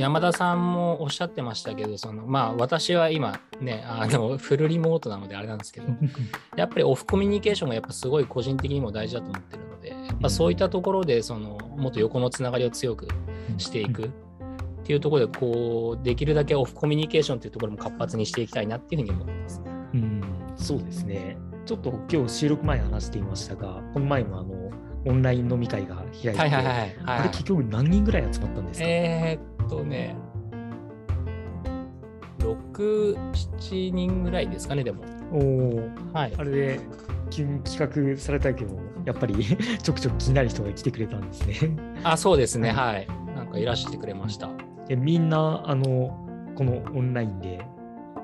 山田さんもおっしゃってましたけど、そのまあ私は今ね、あのフルリモートなのであれなんですけど、やっぱりオフコミュニケーションがやっぱすごい個人的にも大事だと思ってるので、やっぱそういったところでそのもっと横のつながりを強くしていくっていうところで、こうできるだけオフコミュニケーションっていうところも活発にしていきたいなっていうふうに思ってます。うん、そうですね。ちょっと今日収録前話していましたが、この前もあのオンライン飲み会が開いて、はいはいはいはい。あれ結局何人ぐらい集まったんですか、えー、っとね、6、7人ぐらいですかね、でも。おお、はいあ。れで企画されたけど、やっぱり ちょくちょく気になる人が来てくれたんですね。あ、そうですね、はい。なんかいらしてくれました。えみんなあのこのオンラインで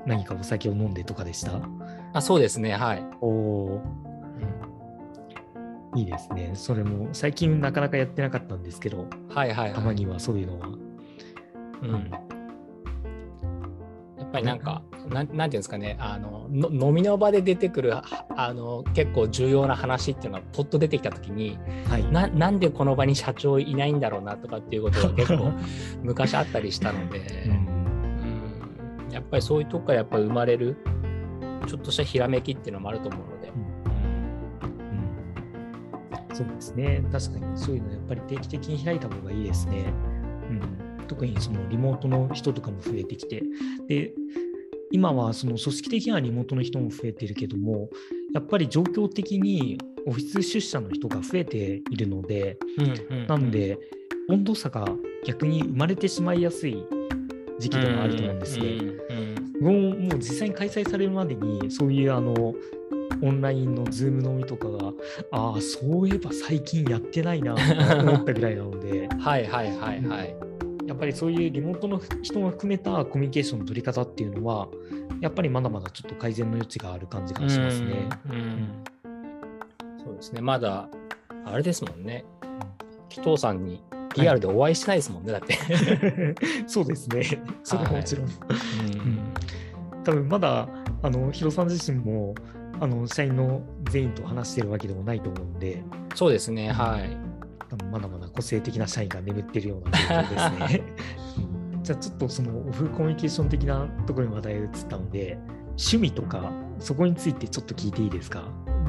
何かお酒を飲んでとかでした？あ、そうですね、はい。おおいいですね。それも最近なかなかやってなかったんですけど、はいはい、はい。たまにはそういうのは。うん。やっぱりなんか、なんなんていうんですかね、あのの飲みの場で出てくるああの結構重要な話っていうのがポッと出てきたときにはい。な、なんでこの場に社長いないんだろうなとかっていうことが 結構昔あったりしたので、うんうん、やっぱりそういうとこからやっぱり生まれるちょっとしたひらめきっていうのもあると思うので、うんそうですね。確かにそういうのやっぱり定期的に開いた方がいいですね。うん、特にそのリモートの人とかも増えてきて。で、今はその組織的にはリモートの人も増えてるけども、やっぱり状況的にオフィス出社の人が増えているので、うんうんなんで温度差が逆に生まれてしまいやすい時期でもあると思うんですね。うんうんもうもう実際に開催されるまでにそういうあのオンラインのズーム飲みとかがああそういえば最近やってないなと思ったぐらいなので はいはいはいはい。やっぱりそういうリモートの人も含めたコミュニケーションの取り方っていうのはやっぱりまだまだちょっと改善の余地がある感じがしますね。うんうんそうですね、まだ、あれですもんね。紀藤さんにリアルでお会いしてないですもんね、だって。そうですね。それはもちろん。うん多分まだあのヒロさん自身もあの社員の全員と話してるわけでもないと思うんでそうですね、はい。多分まだまだ個性的な社員が眠ってるような状況ですね。うん。じゃあちょっとそのオフコミュニケーション的なところに話題が移ったので趣味とかそこについてちょっと聞いていいですか？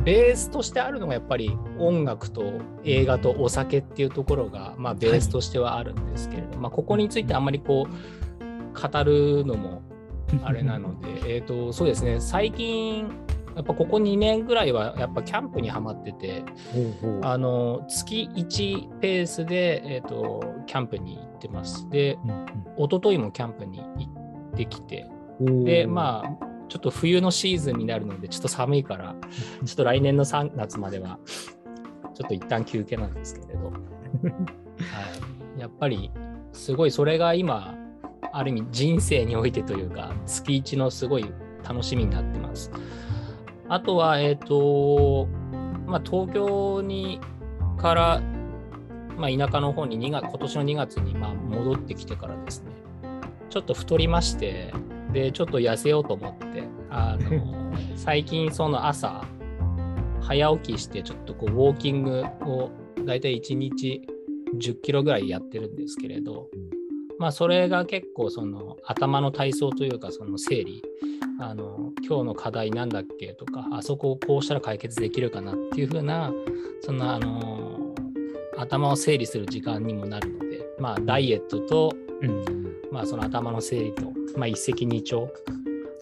ベースとしてあるのがやっぱり音楽と映画とお酒っていうところが、まあ、ベースとしてはあるんですけれど、まあ、ここについてあんまりこう語るのもあれなので えーとそうですね。最近やっぱここ2年ぐらいはやっぱキャンプにはまっててほうほう。あの月1ペースで、えー、とキャンプに行ってます。で一昨日もキャンプに行ってきて。うんうんでまあちょっと冬のシーズンになるのでちょっと寒いからちょっと来年の3月まではちょっと一旦休憩なんですけれど、はい、やっぱりすごいそれが今ある意味人生においてというか月一のすごい楽しみになってます。あとはえっ、とまあ東京にから、まあ、田舎の方に2月今年の2月にまあ戻ってきてからですね。ちょっと太りましてでちょっと痩せようと思ってあの 最近その朝早起きしてちょっとこうウォーキングをだいたい1日10キロぐらいやってるんですけれど、まあそれが結構その頭の体操というかその整理あの今日の課題なんだっけとかあそこをこうしたら解決できるかなっていう風なそのあの頭を整理する時間にもなるのでまあダイエットとうんまあその頭の整理と、まあ、一石二鳥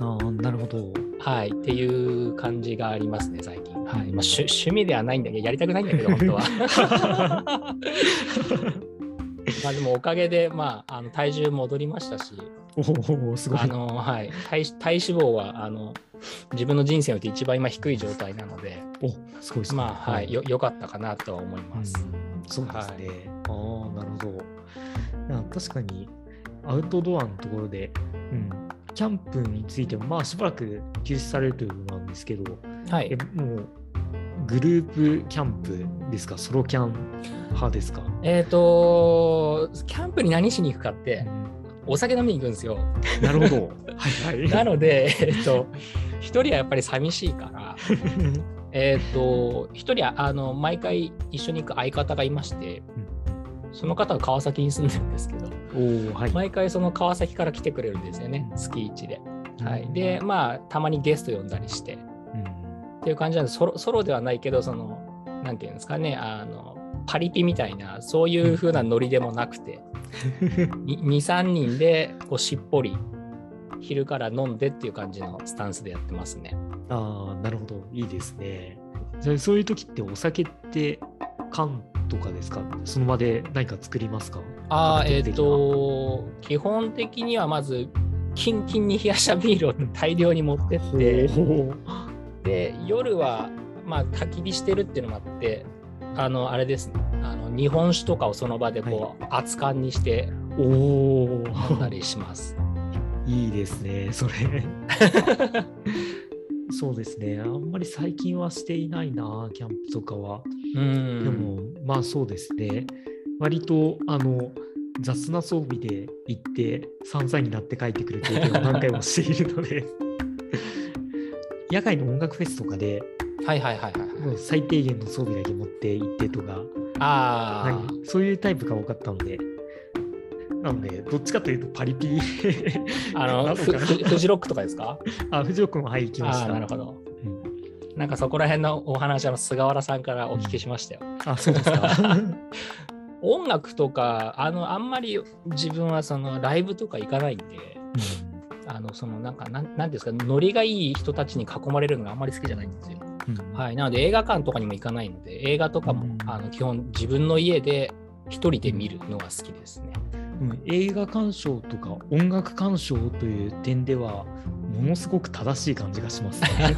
ああなるほど。はい、っていう感じがありますね、最近。はいまあ、趣趣味ではないんだけど、やりたくないんだけど、本当は。まあでもおかげで、まあ、あの体重戻りましたし、おおすごい。あのはい、体体脂肪はあの自分の人生において一番今低い状態なので、おすごいですねまあはい、よよかったかなとは思います。うんそうですね。ああ、なるほど。いや確かにアウトドアのところで、うん、キャンプについても、まあしばらく休止されるということなんですけど、はいえ、もうグループキャンプですか、ソロキャン派ですか？えっ、と、キャンプに何しに行くかってう、んお酒飲みに行くんですよ。なるほど。はいはい。なので、えっ、と、一人はやっぱり寂しいから、えっ、と、一人はあの毎回一緒に行く相方がいまして、その方は川崎に住んでるんですけど、おおはい。毎回その川崎から来てくれるんですよね、月1で。はい、で、まあ、たまにゲスト呼んだりして、うんっていう感じなんでソロソロではないけどそのなんていうんですかねあのパリピみたいなそういう風なノリでもなくて23人でこうしっぽり昼から飲んでっていう感じのスタンスでやってますね。ああ、なるほど。いいですね。そういう時ってお酒って缶とかですか？その場で何か作りますか？あーえっ、カクテル的なと基本的にはまずキンキンに冷やしたビールを大量に持ってってほで夜はまあ焚き火してるっていうのもあってあのあれですね。あの日本酒とかをその場でこう、熱燗にしてお飲んだりします。いいですね、それ。そうですね、あんまり最近はしていないな、キャンプとかは。うん。でも、まあそうですね、割とあの雑な装備で行って、散々になって帰ってくる経験を何回もしているので、野外の音楽フェスとかで、はいはいはいはい。もう最低限の装備だけ持って行ってとか、ああ、はい、そういうタイプが多かったので、なので、どっちかというとパリピあのなのかなフフフジロックとかですか？あ、藤尾君は、はい、行きましああ、た。なるほど。うんなんかそこら辺のお話は菅原さんからお聞きしましたよ。あ、そうですか。音楽とか、あの、あんまり自分はそのライブとか行かないんで、あの、そのなんか、なんなんですか、ノリがいい人たちに囲まれるのがあんまり好きじゃないんですよ。うんはい。なので映画館とかにも行かないので、映画とかも、うんあの基本自分の家で一人で見るのが好きですね。うん映画鑑賞とか音楽鑑賞という点ではものすごく正しい感じがしますね。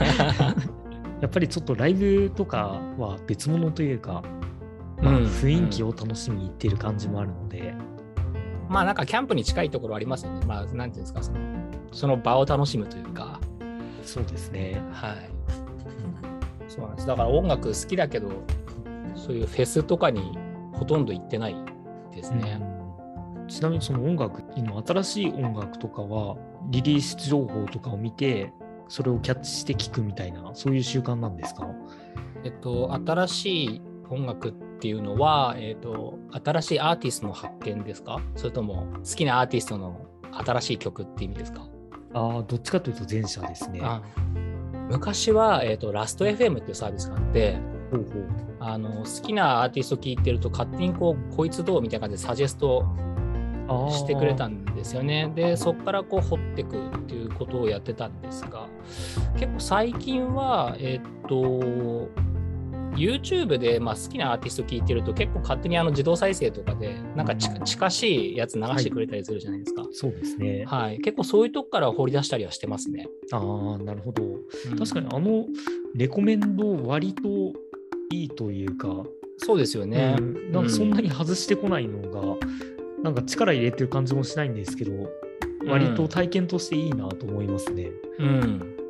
やっぱりちょっとライブとかは別物というか、まあうん雰囲気を楽しみに行っている感じもあるので、まあなんかキャンプに近いところありますよね。まあなんていうんですか、そのその場を楽しむというか。そうですね。はい。そうなんです。だから音楽好きだけど、そういうフェスとかにほとんど行ってないですね。うんちなみにその音楽、今新しい音楽とかはリリース情報とかを見て、それをキャッチして聞くみたいな、そういう習慣なんですか？えっと、新しい音楽っていうのは、えっと、新しいアーティストの発見ですか？それとも好きなアーティストの新しい曲って意味ですか？ああ、どっちかというと前者ですね。あ昔は、えっと、ラスト FM っていうサービスがあって、ほうほうあの好きなアーティスト聴いてると勝手にこうこいつどうみたいな感じでサジェストしてくれたんですよね。でそこからこう掘っていくっていうことをやってたんですが結構最近はえっと YouTube でまあ好きなアーティスト聴いてると結構勝手にあの自動再生とかでなんか近近しいやつ流してくれたりするじゃないですか。そうですね。はい、結構そういうとこから掘り出したりはしてますね。ああ、なるほど。うん確かにあのレコメンド割といいというか、そうですよね。うんなんかそんなに外してこないのが、なんか力入れてる感じもしないんですけど、割と体験としていいなと思いますね。うん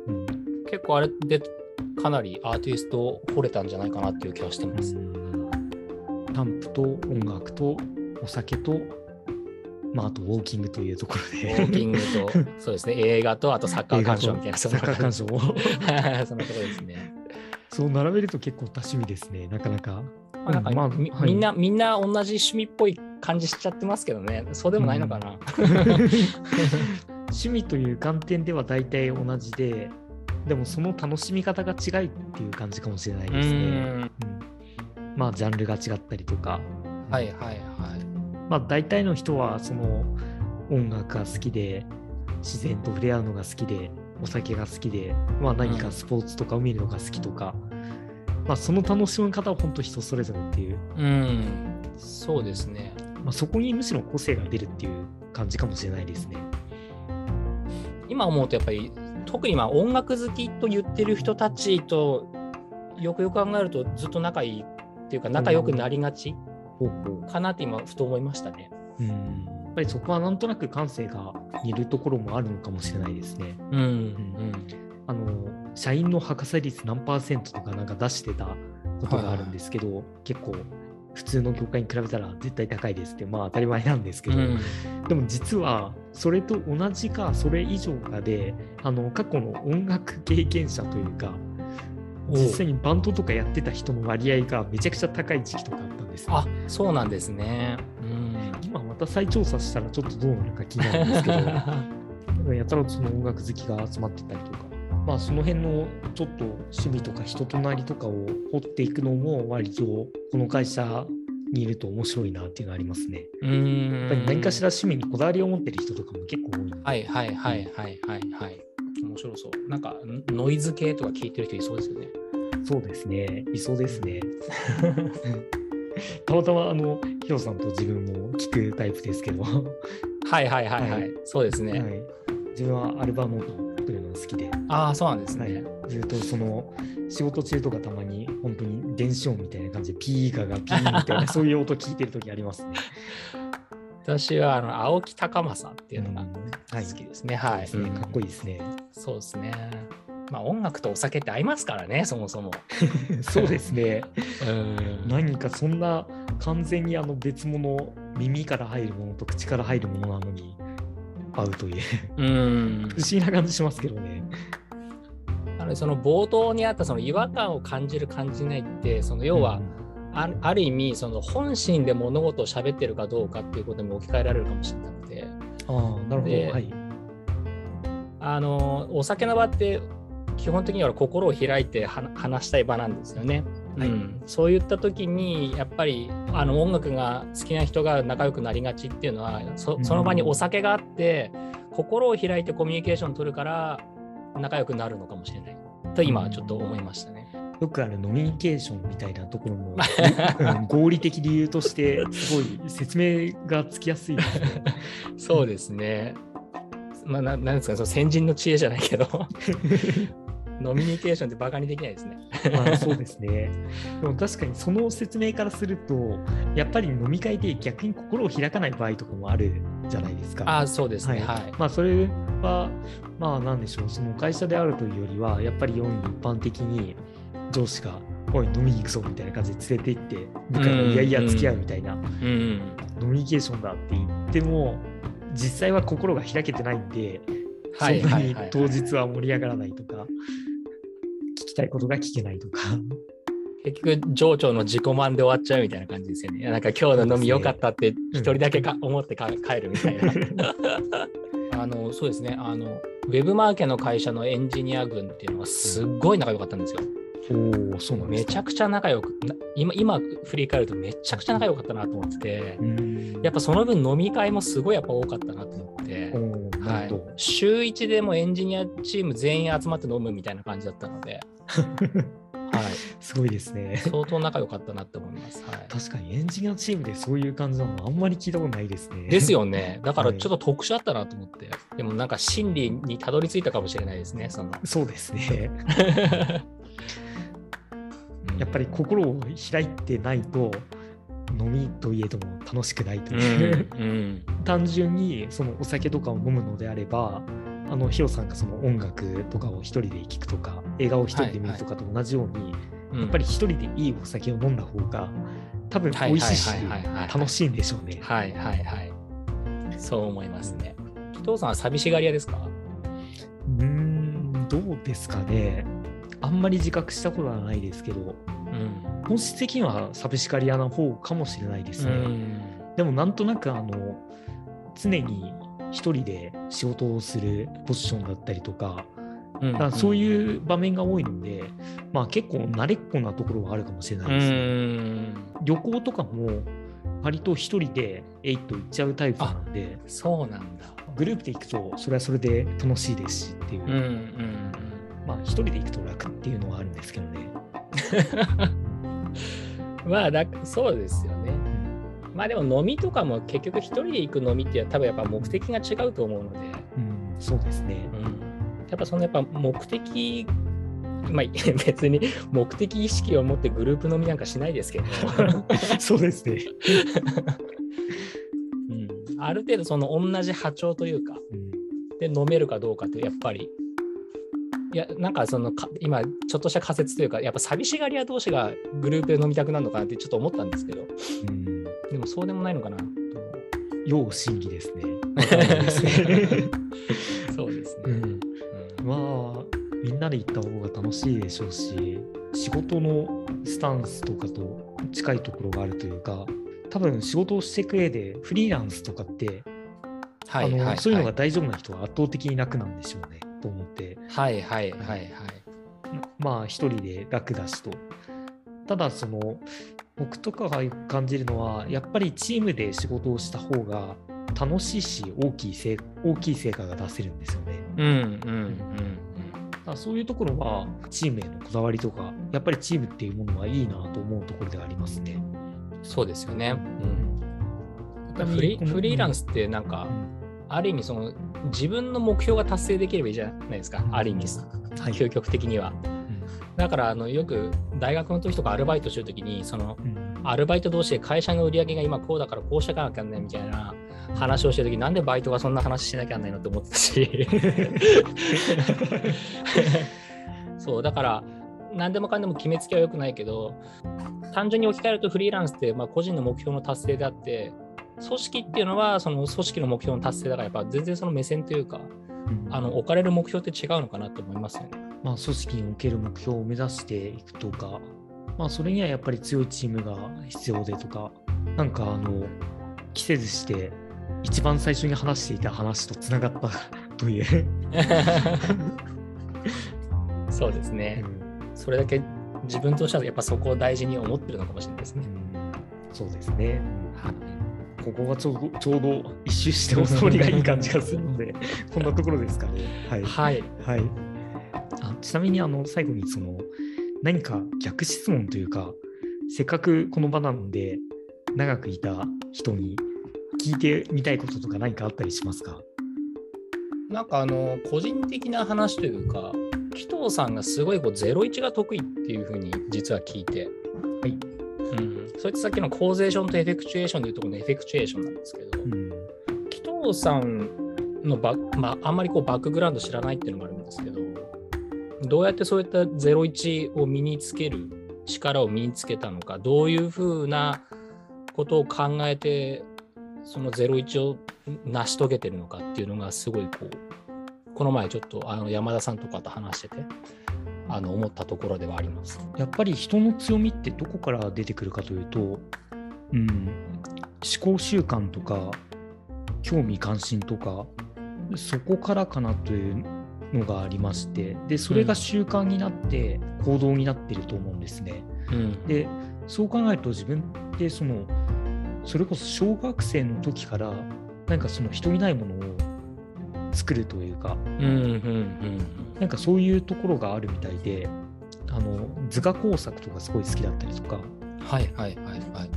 うん結構あれでかなりアーティスト掘れたんじゃないかなっていう気はしてます。キャンプと音楽とお酒と、まあ、あとウォーキングというところウで。ォーキングと、そうですね、映画と、あとサッカー鑑賞みたいな、サッカー鑑賞を。そのところですね。そう並べると結構多趣味ですね、なかなか。まあなんか、まあみはいみんな、みんな同じ趣味っぽい感じしちゃってますけどね、そうでもないのかな。趣味という観点では大体同じで、でもその楽しみ方が違いっていう感じかもしれないですね。うんまあ、ジャンルが違ったりとか。はいはいはい。まあ、大体の人はその音楽が好きで、自然と触れ合うのが好きで、お酒が好きで、まあ、何かスポーツとかを見るのが好きとか、まあ、その楽しみ方は本当人それぞれっていう、うん、そうですね。まあ、そこにむしろ個性が出るっていう感じかもしれないですね。今思うとやっぱり特にまあ音楽好きと言ってる人たちとよくよく考えるとずっと仲いいっていうか仲良くなりがちかなって今ふと思いましたね。うん。やっぱりそこはなんとなく感性が似るところもあるのかもしれないですね。うん。うん。あの社員の博士率何パーセントとかなんか出してたことがあるんですけど、結構普通の業界に比べたら絶対高いですってまあ当たり前なんですけど、うん。でも実はそれと同じかそれ以上かであの過去の音楽経験者というか実際にバンドとかやってた人の割合がめちゃくちゃ高い時期とかあったんですよ。あそうなんですね。うん。今また再調査したらちょっとどうなるか気になるんですけど。やたらその音楽好きが集まってたりとかまあその辺のちょっと趣味とか人となりとかを掘っていくのも割とこの会社にいると面白いなっていうのがありますね。うーんやっぱり何かしら趣味にこだわりを持ってる人とかも結構多い。はいはいはいはいはいはい。面白そう。なんかんノイズ系とか聞いてる人いそうですよね。そうですね。いそうですね。たまたまあのヒロさんと自分も聞くタイプですけど、ははいはいはいはい。はいそうですね。い、自分はアルバムを作るのが好きで、ああ、そうなんですはいね。、ずっとその仕事中とかたまに本当に電子音みたいな感じでピーガがピーみたいな そういう音聞いてる時ありますね。私はあの青木高政っていうのがうん好きですね。はい。そうですねうんかっこいいですね。そうですね。まあ音楽とお酒って合いますからね、そもそも。そうですね。うん何かそんな完全にあの別物、耳から入るものと口から入るものなのに合うといううん不思議な感じしますけどね。あのその冒頭にあったその違和感を感じる感じないってその要は、あある意味その本心で物事を喋ってるかどうかっていうことにも置き換えられるかもしれなくてうん、ああ、なるほど。ではい。あのお酒の場って基本的には心を開いては話したい場なんですよね。はいうん、そういった時にやっぱりあの音楽が好きな人が仲良くなりがちっていうのはそその場にお酒があって心を開いてコミュニケーション取るから仲良くなるのかもしれないと今はちょっと思いましたね。よくあるノミニケーションみたいなところも、うん合理的理由としてすごい説明がつきやすいですね。そうですね。まあ、ななんですかその先人の知恵じゃないけどノミニケーションってバカにできないですね。まあそうですね。でも確かにその説明からすると、やっぱり飲み会で逆に心を開かない場合とかもあるじゃないですか。ああそうですね。ははいい。まあそれは、まあなんでしょう、その会社であるというよりは、やっぱり世に一般的に上司が、おい、飲みに行くぞみたいな感じで連れて行って、部下がいやいや付き合うみたいな、うん。飲みニケーションだって言っても、実際は心が開けてないんで、はいそんなにはいはいはい当日は盛り上がらないとか、聞きたいことが聞けないとか。結局、情緒の自己満で終わっちゃうみたいな感じですよね。なんか今日の飲み良かったって一人だけか思ってか帰るみたいな。あのそうですねあの、ウェブマーケの会社のエンジニア軍っていうのはすっごい仲良かったんですよ。おお、そうなん。めちゃくちゃ仲良く、な今今振り返るとめちゃくちゃ仲良かったなと思ってて、うんやっぱその分飲み会もすごいやっぱ多かったなと思ってはい週1でもエンジニアチーム全員集まって飲むみたいな感じだったので、はい、すごいですね。相当仲良かったなって思います。はい、確かにエンジニアチームでそういう感じなのあんまり聞いたことないですね。です。よね。だからはいちょっと特殊だったなと思って。でもなんか真理にたどり着いたかもしれないですね。そのそうですね。やっぱり心を開いてないと飲みといえども楽しくないとうん、いう、うん、単純にそのお酒とかを飲むのであればあのヒロさんがその音楽とかを一人で聴くとか映画を一人で見るとかと同じように、うんやっぱり一人でいいお酒を飲んだ方が多分美味しいしはいはいはいはいはい楽しいんでしょうね。はいはいはい。そう思いますね。紀藤さんは寂しがり屋ですか？うーんどうですかね。あんまり自覚したことはないですけどうん。本質的には寂しがり屋な方かもしれないですね。うんでもなんとなくあの常に一人で仕事をするポジションだったりとか、うんだそういう場面が多いので、まあ結構慣れっこなところはあるかもしれなういですね。ん。旅行とかも割と一人でえいっと行っちゃうタイプなんで、そうなんだ。グループで行くとそれはそれで楽しいですしっていう、うんうんまあ一人で行くと楽っていうのはあるんですけどね。うん。まあだ、そうですよね。まあでも飲みとかも結局一人で行く飲みって多分やっぱ目的が違うと思うので、うん、そうですね。うん、やっぱそのやっぱ目的、まあ別に目的意識を持ってグループ飲みなんかしないですけど、そうですね。うん、ある程度その同じ波長というか、うんで飲めるかどうかってやっぱり、いや、なんかそのか今ちょっとした仮説というか、やっぱ寂しがり屋同士がグループで飲みたくなるのかなってちょっと思ったんですけど、うんでもそうでもないのかなと。要審議ですね。そうですね。うんうんまあみんなで行った方が楽しいでしょうし仕事のスタンスとかと近いところがあるというか多分仕事をしていく上でフリーランスとかって、はいあのはいそういうのが大丈夫な人は圧倒的に楽なんでしょうねと思って。はいはいはいはい。まあ一人で楽だしと。ただその僕とかが感じるのはやっぱりチームで仕事をした方が楽しいし大きい成大きい成果が出せるんですよね。うんうんうんそういうところはチームへのこだわりとかやっぱりチームっていうものはいいなと思うところではありますね。うんそうですよね、うん、フリフリーランスってなんか、ある意味その自分の目標が達成できればいいじゃないですか、ある意味はい。究極的には。うん。だからあのよく大学の時とかアルバイトしてる時にそのうん。アルバイト同士で会社の売り上げが今こうだからこうしていかなきゃなんないみたいな話をしてる時なんでバイトがそんな話しなきゃなんないのって思ってたし。そうだから何でもかんでも決めつけは良くないけど単純に置き換えるとフリーランスってまあ個人の目標の達成であって組織っていうのはその組織の目標の達成だからやっぱ全然その目線というかうんあの置かれる目標って違うのかなと思いますよね。まあ、組織における目標を目指していくとか、まあ、それにはやっぱり強いチームが必要でとか、なんかあの、期せずして、一番最初に話していた話とつながったという、そうですね。それだけ自分としてはやっぱそこを大事に思ってるのかもしれないですね。そうですね。はいここがちょうどちょうど一周してお通りがいい感じがするので、こんなところですかね。はい。はい。はい、あちなみにあの最後にその何か逆質問というかせっかくこの場なので長くいた人に聞いてみたいこととか何かあったりしますか？なんかあの個人的な話というか、紀藤さんがすごいこう01が得意っていうふうに実は聞いて、はい。うん、それってさっきのコーゼーションとエフェクチュエーションでいうところのエフェクチュエーションなんですけど、うん。紀藤さんのバ,、まあ、あんまりこうバックグラウンド知らないっていうのもあるんですけど、どうやってそういった01を身につける力を身につけたのか、どういうふうなことを考えて、その01を成し遂げてるのかっていうのがすごいこう、この前ちょっとあの山田さんとかと話してて、あの思ったところではあります。やっぱり人の強みってどこから出てくるかというと、うん、思考習慣とか興味関心とかそこからかなというのがありましてでそれが習慣になって行動になってると思うんですね。うん、でそう考えると自分ってそのそれこそ小学生の時からなんかその人いないものを作るというかうん、うん、うん。なんかそういうところがあるみたいであの図画工作とかすごい好きだったりとかはいはいはいはい。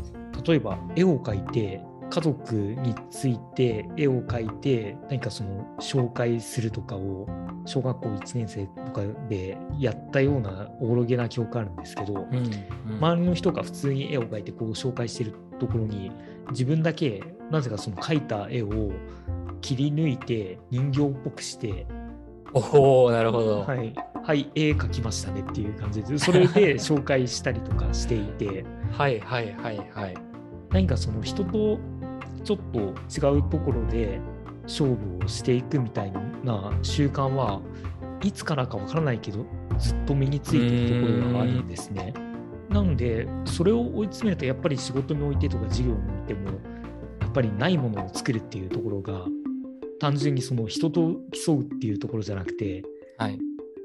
例えば絵を描いて家族について絵を描いて何かその紹介するとかを小学校1年生とかでやったようなおぼろげな記憶あるんですけど、うん、うん周りの人が普通に絵を描いてこう紹介してるところに自分だけなぜかその描いた絵を切り抜いて人形っぽくしておおなるほど。はい、はい、絵描きましたねっていう感じでそれで紹介したりとかしていて はいはいはいはい。何かその人とちょっと違うところで勝負をしていくみたいな習慣はいつからかわからないけどずっと身についているところがあるんですね。なのでそれを追い詰めるとやっぱり仕事においてとか事業においてもやっぱりないものを作るっていうところが単純にその人と競うっていうところじゃなくてはい。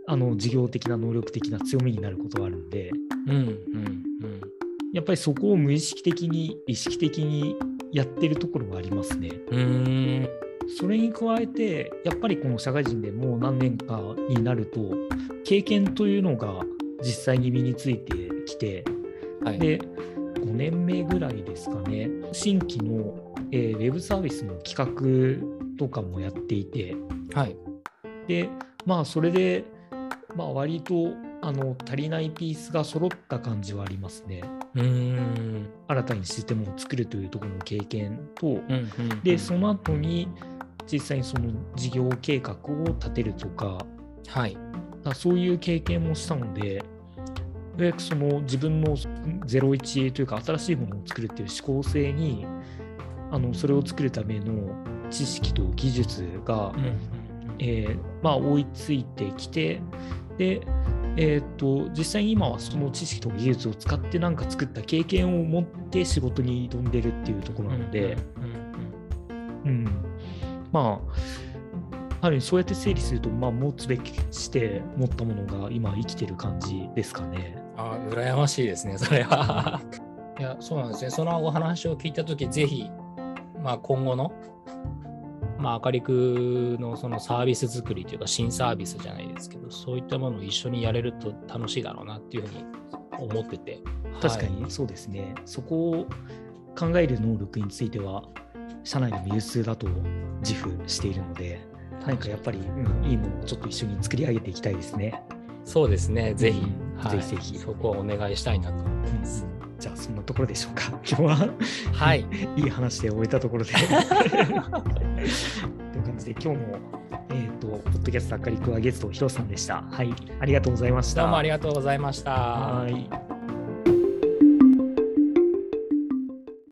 あの事業的な能力的な強みになることがあるんでうんうんうん。やっぱりそこを無意識的に意識的にやってるところがありますね。うーん。それに加えてやっぱりこの社会人でもう何年かになると経験というのが実際に身についてきてはい。で5年目ぐらいですかね新規の、えーウェブサービスの企画とかもやっていてはい。でまあそれで、まあ、割とあの足りないピースが揃った感じはありますね。うーん。新たにシステムを作るというところの経験と、うんうん。でその後に実際にその事業計画を立てるとかはい。あそういう経験もしたのででその自分の01というか新しいものを作るっていう思考性にあのそれを作るための知識と技術が、うんうんえーまあ、追いついてきてでえー、と実際に今はその知識とか技術を使ってなんか作った経験を持って仕事に挑んでるっていうところなので、うん、うん、まあある意味そうやって整理すると、まあ、持つべきして持ったものが今生きてる感じですかね。ああ、羨ましいですね、それは。いや、そうなんですね。そのお話を聞いたとき、ぜひ、まあ、今後のまあ、あかりくのそのサービス作りというか新サービスじゃないですけど、そういったものを一緒にやれると楽しいだろうなっていうふうに思ってて。確かにそうですね。はい、そこを考える能力については、社内でも有数だと自負しているので、何かやっぱり、うん、いいものをちょっと一緒に作り上げていきたいですね。そうですね、ぜひ、うんはい、ぜひぜひ。そこはお願いしたいなと思います。うんじゃあそんなところでしょうか。今日ははい、いい話で終えたところで という感じで今日もえっ、ー、とポッドキャスト明かりくはゲストヒロさんでした。はい、ありがとうございました。どうもありがとうございました。はい。